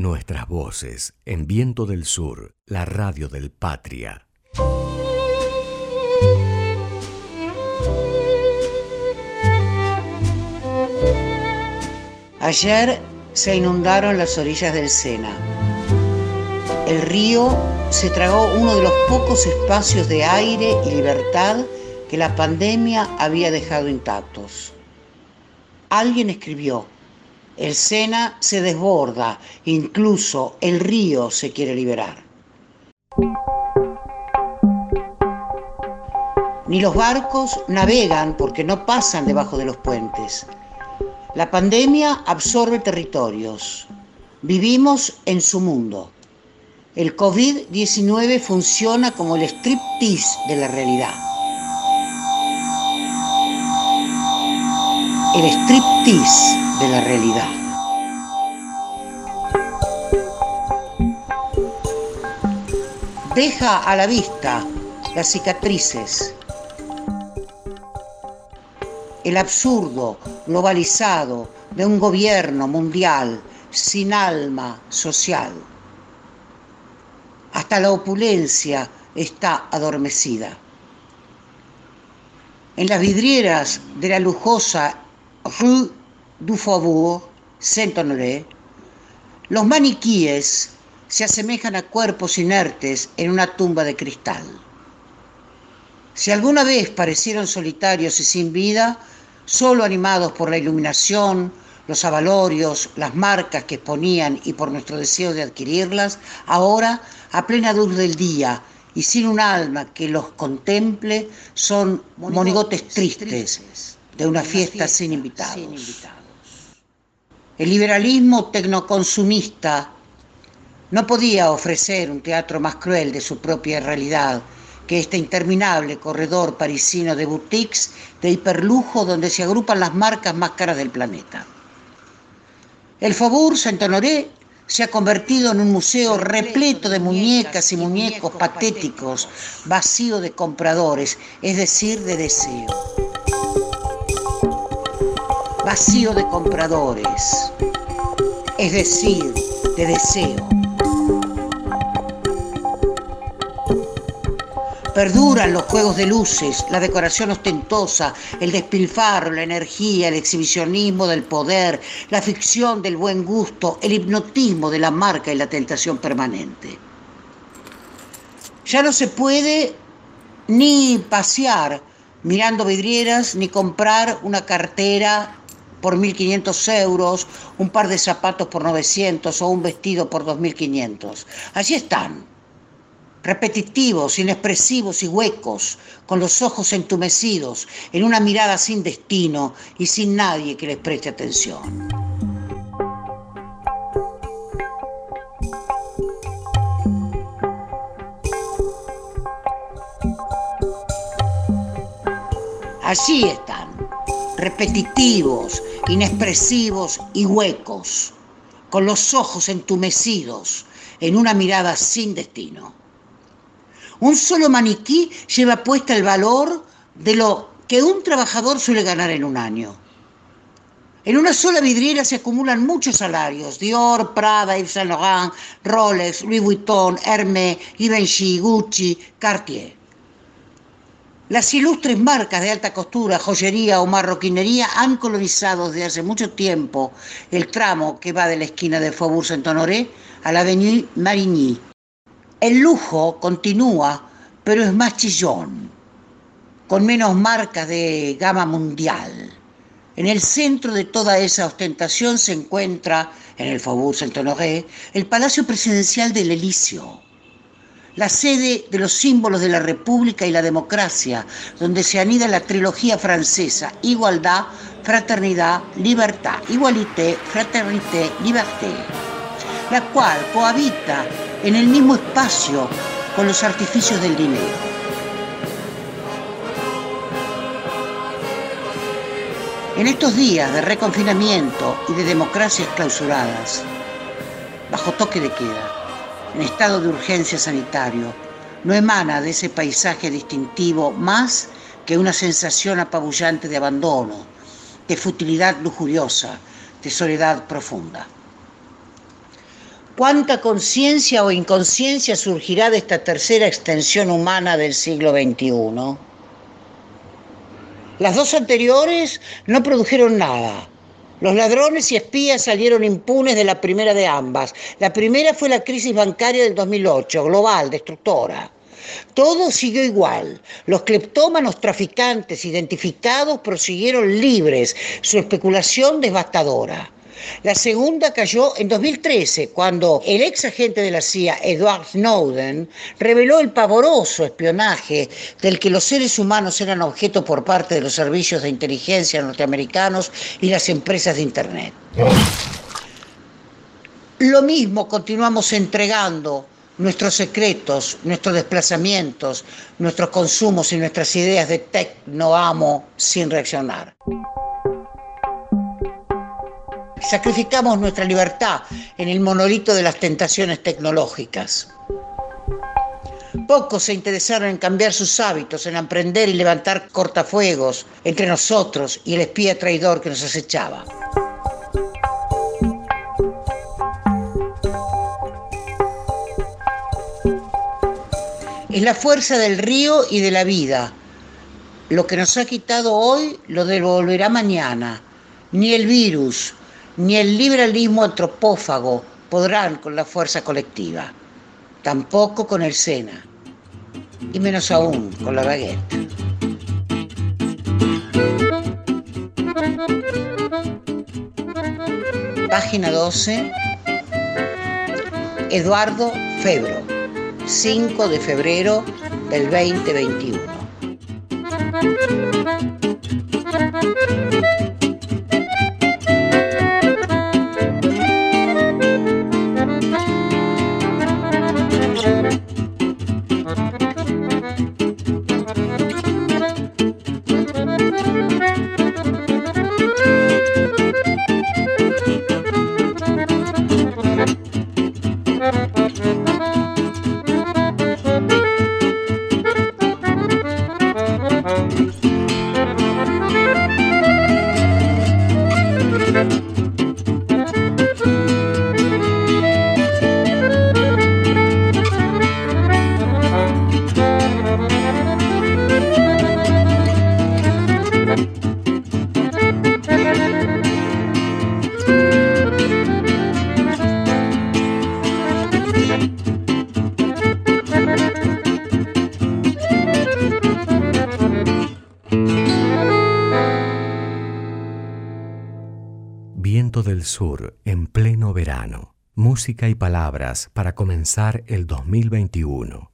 Nuestras voces en Viento del Sur, la radio del Patria. Ayer se inundaron las orillas del Sena. El río se tragó uno de los pocos espacios de aire y libertad que la pandemia había dejado intactos. Alguien escribió, el Sena se desborda, incluso el río se quiere liberar. Ni los barcos navegan porque no pasan debajo de los puentes. La pandemia absorbe territorios. Vivimos en su mundo. El COVID-19 funciona como el striptease de la realidad. El striptease de la realidad. Deja a la vista las cicatrices, el absurdo globalizado de un gobierno mundial sin alma social. Hasta la opulencia está adormecida. En las vidrieras de la lujosa Rue du Faubourg Saint-Honoré, los maniquíes se asemejan a cuerpos inertes en una tumba de cristal. Si alguna vez parecieron solitarios y sin vida, solo animados por la iluminación, los avalorios, las marcas que exponían y por nuestro deseo de adquirirlas, ahora, a plena luz del día y sin un alma que los contemple, son monigotes tristes de una fiesta sin invitados. El liberalismo tecnoconsumista no podía ofrecer un teatro más cruel de su propia realidad que este interminable corredor parisino de boutiques de hiperlujo donde se agrupan las marcas más caras del planeta. El Faubourg Saint-Honoré se ha convertido en un museo repleto de muñecas y muñecos patéticos, vacío de compradores, es decir, de deseo. Vacío de compradores, es decir, de deseo. Perduran los juegos de luces, la decoración ostentosa, el despilfarro, la energía, el exhibicionismo del poder, la ficción del buen gusto, el hipnotismo de la marca y la tentación permanente. Ya no se puede ni pasear mirando vidrieras, ni comprar una cartera por 1.500 euros, un par de zapatos por 900 o un vestido por 2.500. Allí están, repetitivos, inexpresivos y huecos, con los ojos entumecidos, en una mirada sin destino y sin nadie que les preste atención. Allí están, repetitivos, inexpresivos y huecos, con los ojos entumecidos, en una mirada sin destino. Un solo maniquí lleva puesta el valor de lo que un trabajador suele ganar en un año. En una sola vidriera se acumulan muchos salarios: Dior, Prada, Yves Saint Laurent, Rolex, Louis Vuitton, Hermès, Givenchy, Gucci, Cartier. Las ilustres marcas de alta costura, joyería o marroquinería han colonizado desde hace mucho tiempo el tramo que va de la esquina de Faubourg Saint-Honoré a la Avenue Marigny. El lujo continúa, pero es más chillón, con menos marcas de gama mundial. En el centro de toda esa ostentación se encuentra, en el Faubourg Saint-Honoré, el Palacio Presidencial del Elíseo, la sede de los símbolos de la República y la democracia, donde se anida la trilogía francesa Igualdad, Fraternidad, Libertad, Igualité, Fraternité, Liberté, la cual cohabita en el mismo espacio con los artificios del dinero. En estos días de reconfinamiento y de democracias clausuradas, bajo toque de queda, en estado de urgencia sanitario, no emana de ese paisaje distintivo más que una sensación apabullante de abandono, de futilidad lujuriosa, de soledad profunda. ¿Cuánta conciencia o inconsciencia surgirá de esta tercera extensión humana del siglo XXI? Las dos anteriores no produjeron nada. Los ladrones y espías salieron impunes de la primera de ambas. La primera fue la crisis bancaria del 2008, global, destructora. Todo siguió igual. Los cleptómanos traficantes identificados prosiguieron libres su especulación devastadora. La segunda cayó en 2013, cuando el ex agente de la CIA, Edward Snowden, reveló el pavoroso espionaje del que los seres humanos eran objeto por parte de los servicios de inteligencia norteamericanos y las empresas de Internet. Lo mismo continuamos entregando nuestros secretos, nuestros desplazamientos, nuestros consumos y nuestras ideas de tecno amo sin reaccionar. Sacrificamos nuestra libertad en el monolito de las tentaciones tecnológicas. Pocos se interesaron en cambiar sus hábitos, en aprender y levantar cortafuegos entre nosotros y el espía traidor que nos acechaba. Es la fuerza del río y de la vida. Lo que nos ha quitado hoy lo devolverá mañana. Ni el virus, ni el liberalismo antropófago podrán con la fuerza colectiva, tampoco con el SENA, y menos aún con la baguette. Página 12, Eduardo Febro, 5 de febrero del 2021. Del Sur en pleno verano. Música y palabras para comenzar el 2021.